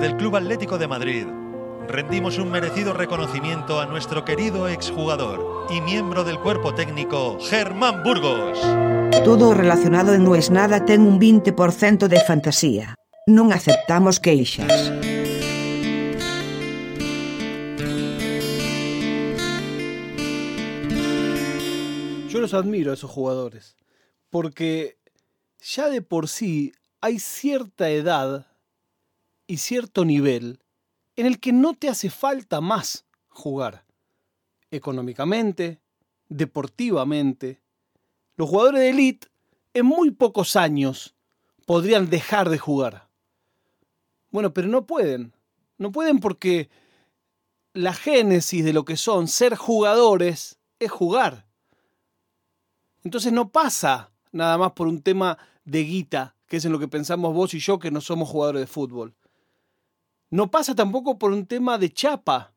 desde el Club Atlético de Madrid, rendimos un merecido reconocimiento a nuestro querido exjugador y miembro del cuerpo técnico, Germán Burgos. Todo relacionado en Nues Nada ten un 20% de fantasía. Non aceptamos queixas. Yo los admiro a esos jugadores, porque ya de por sí hay cierta edad y cierto nivel en el que no te hace falta más jugar. Económicamente, deportivamente. Los jugadores de élite en muy pocos años podrían dejar de jugar. Bueno, pero no pueden. No pueden porque la génesis de lo que son ser jugadores es jugar. Entonces no pasa nada más por un tema de guita, que es en lo que pensamos vos y yo que no somos jugadores de fútbol. No pasa tampoco por un tema de chapa,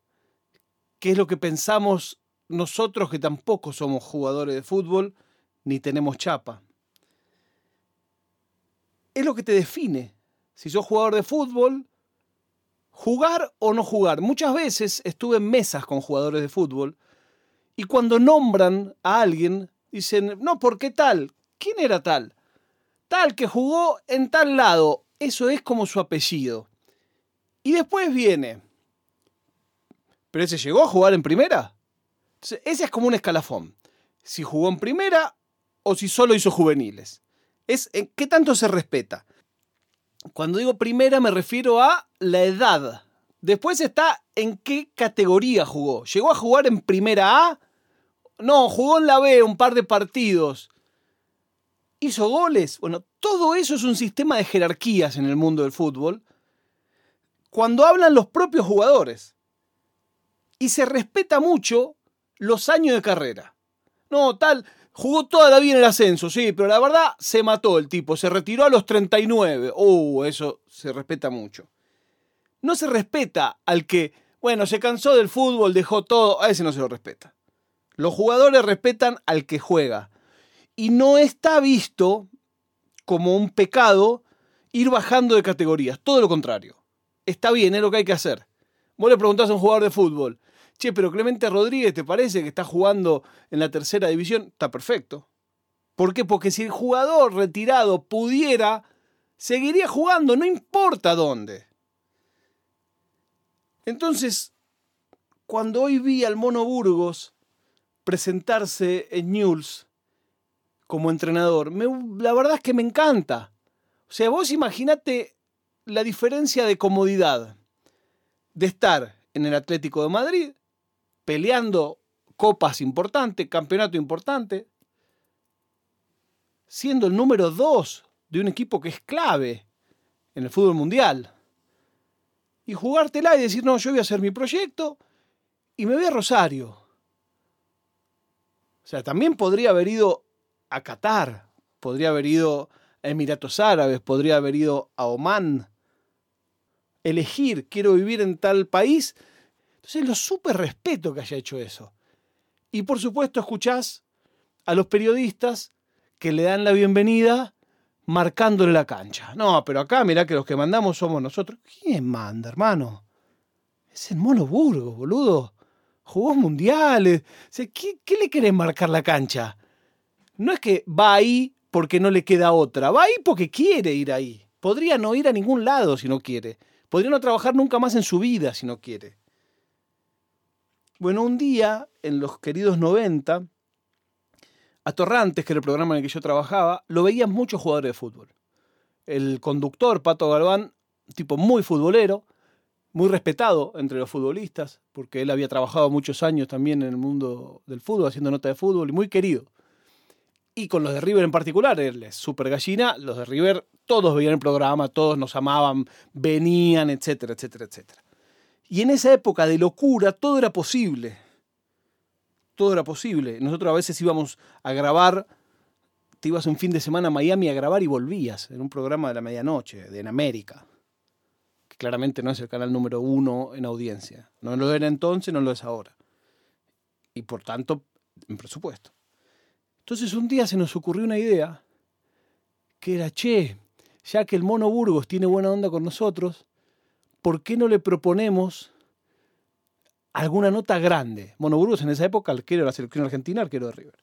que es lo que pensamos nosotros que tampoco somos jugadores de fútbol ni tenemos chapa. Es lo que te define. Si sos jugador de fútbol, jugar o no jugar. Muchas veces estuve en mesas con jugadores de fútbol y cuando nombran a alguien, dicen, no, ¿por qué tal? ¿Quién era tal? Tal que jugó en tal lado. Eso es como su apellido. Y después viene. ¿Pero ese llegó a jugar en primera? Ese es como un escalafón. Si jugó en primera o si solo hizo juveniles. Es en qué tanto se respeta. Cuando digo primera me refiero a la edad. Después está en qué categoría jugó. ¿Llegó a jugar en primera A? No, jugó en la B un par de partidos. ¿Hizo goles? Bueno, todo eso es un sistema de jerarquías en el mundo del fútbol. Cuando hablan los propios jugadores. Y se respeta mucho los años de carrera. No, tal, jugó toda la vida en el ascenso, sí, pero la verdad se mató el tipo, se retiró a los 39. Uh, eso se respeta mucho. No se respeta al que, bueno, se cansó del fútbol, dejó todo, a ese no se lo respeta. Los jugadores respetan al que juega. Y no está visto como un pecado ir bajando de categorías, todo lo contrario. Está bien, es lo que hay que hacer. Vos le preguntás a un jugador de fútbol, che, pero Clemente Rodríguez, ¿te parece que está jugando en la tercera división? Está perfecto. ¿Por qué? Porque si el jugador retirado pudiera, seguiría jugando, no importa dónde. Entonces, cuando hoy vi al Mono Burgos presentarse en News como entrenador, me, la verdad es que me encanta. O sea, vos imaginate la diferencia de comodidad de estar en el Atlético de Madrid, peleando copas importantes, campeonato importante, siendo el número dos de un equipo que es clave en el fútbol mundial. Y jugártela y decir, no, yo voy a hacer mi proyecto y me voy a Rosario. O sea, también podría haber ido a Qatar, podría haber ido a Emiratos Árabes, podría haber ido a Omán. Elegir, quiero vivir en tal país. Entonces lo súper respeto que haya hecho eso. Y por supuesto escuchás a los periodistas que le dan la bienvenida marcándole la cancha. No, pero acá mirá que los que mandamos somos nosotros. ¿Quién manda, hermano? Es el Mono Burgos, boludo. Jugó mundiales. ¿qué, ¿Qué le querés marcar la cancha? No es que va ahí porque no le queda otra. Va ahí porque quiere ir ahí. Podría no ir a ningún lado si no quiere. Podría no trabajar nunca más en su vida si no quiere. Bueno, un día, en los queridos 90, a Torrantes, que era el programa en el que yo trabajaba, lo veían muchos jugadores de fútbol. El conductor, Pato Galván, tipo muy futbolero, muy respetado entre los futbolistas, porque él había trabajado muchos años también en el mundo del fútbol, haciendo nota de fútbol, y muy querido. Y con los de River en particular, él es súper gallina, los de River todos veían el programa, todos nos amaban, venían, etcétera, etcétera, etcétera. Y en esa época de locura todo era posible todo era posible. Nosotros a veces íbamos a grabar, te ibas un fin de semana a Miami a grabar y volvías en un programa de la medianoche, de En América, que claramente no es el canal número uno en audiencia. No lo era entonces, no lo es ahora. Y por tanto, en presupuesto. Entonces un día se nos ocurrió una idea que era, che, ya que el mono Burgos tiene buena onda con nosotros, ¿por qué no le proponemos alguna nota grande? Mono Burgos en esa época, arquero de la selección argentina, arquero de River.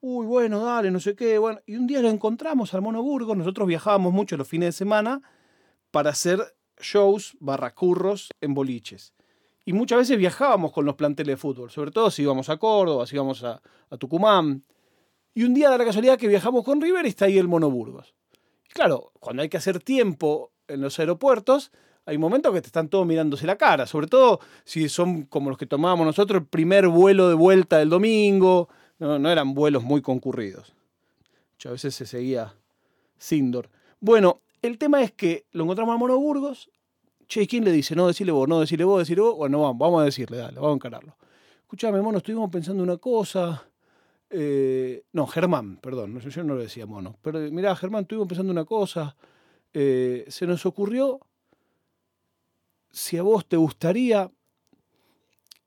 Uy, bueno, dale, no sé qué. Bueno, y un día lo encontramos al Mono Burgos. Nosotros viajábamos mucho los fines de semana para hacer shows barracurros en boliches. Y muchas veces viajábamos con los planteles de fútbol, sobre todo si íbamos a Córdoba, si íbamos a, a Tucumán. Y un día da la casualidad que viajamos con River y está ahí el Mono Burgos. Y claro, cuando hay que hacer tiempo en los aeropuertos, hay momentos que te están todos mirándose la cara, sobre todo si son como los que tomábamos nosotros, el primer vuelo de vuelta del domingo, no, eran vuelos muy concurridos. Muchas veces se seguía Sindor. Bueno, el tema es que lo encontramos al Mono Burgos. Che, ¿quién le dice? No, decirle vos, no, decirle vos, decirle vos. Bueno, vamos, vamos a decirle, dale, vamos a encararlo. Escuchame, mono, estuvimos pensando una cosa. Eh, no, Germán, perdón, yo no lo decía mono. Pero mirá, Germán, estuvimos pensando una cosa. Eh, se nos ocurrió si a vos te gustaría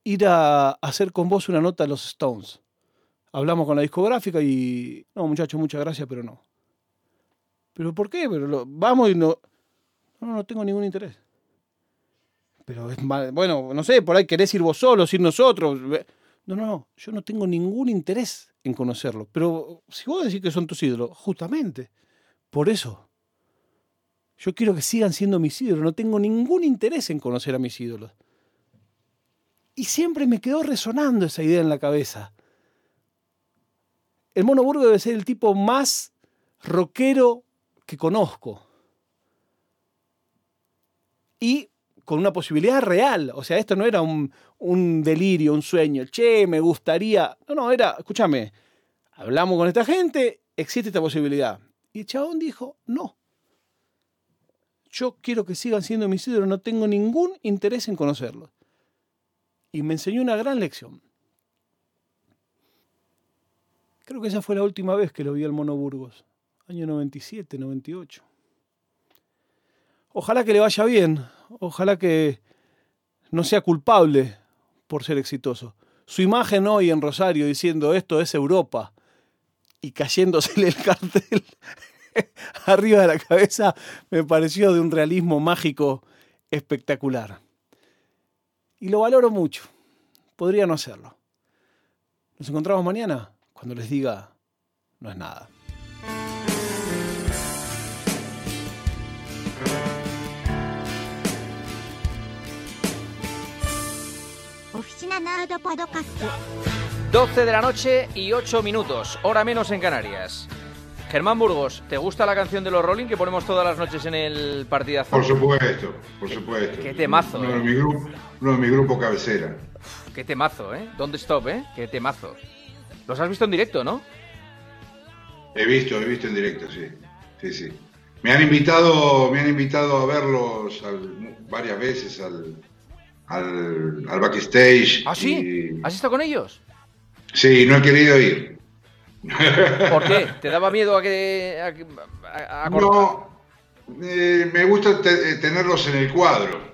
ir a hacer con vos una nota a los Stones. Hablamos con la discográfica y... No, muchachos, muchas gracias, pero no. ¿Pero por qué? Pero vamos y no... No, no tengo ningún interés. Pero. Bueno, no sé, por ahí querés ir vos solos, ir nosotros. No, no, no. Yo no tengo ningún interés en conocerlo. Pero si vos decís que son tus ídolos, justamente. Por eso. Yo quiero que sigan siendo mis ídolos. No tengo ningún interés en conocer a mis ídolos. Y siempre me quedó resonando esa idea en la cabeza. El Mono Burgo debe ser el tipo más rockero que conozco. Y con una posibilidad real. O sea, esto no era un, un delirio, un sueño. Che, me gustaría. No, no, era, escúchame, hablamos con esta gente, existe esta posibilidad. Y el chabón dijo, no. Yo quiero que sigan siendo mis ídolos, no tengo ningún interés en conocerlos. Y me enseñó una gran lección. Creo que esa fue la última vez que lo vi al Mono Burgos. Año 97, 98. Ojalá que le vaya bien. Ojalá que no sea culpable por ser exitoso. Su imagen hoy en Rosario diciendo esto es Europa y cayéndosele el cartel arriba de la cabeza me pareció de un realismo mágico espectacular. Y lo valoro mucho. Podría no hacerlo. Nos encontramos mañana cuando les diga no es nada. 12 de la noche y 8 minutos, hora menos en Canarias. Germán Burgos, ¿te gusta la canción de los Rolling que ponemos todas las noches en el partidazo? Por supuesto, por supuesto. qué temazo, Uno, eh. de mi grupo, uno de mi grupo cabecera. Qué temazo, ¿eh? Don't Stop, ¿eh? Qué temazo. Los has visto en directo, ¿no? He visto, he visto en directo, sí. Sí, sí. Me han invitado, me han invitado a verlos al- varias veces al, al, al backstage. ¿Ah, sí? y- ¿Has estado con ellos? Sí, no he querido ir. ¿Por qué? ¿Te daba miedo a que... a? No, eh, me gusta te- eh, tenerlos en el cuadro.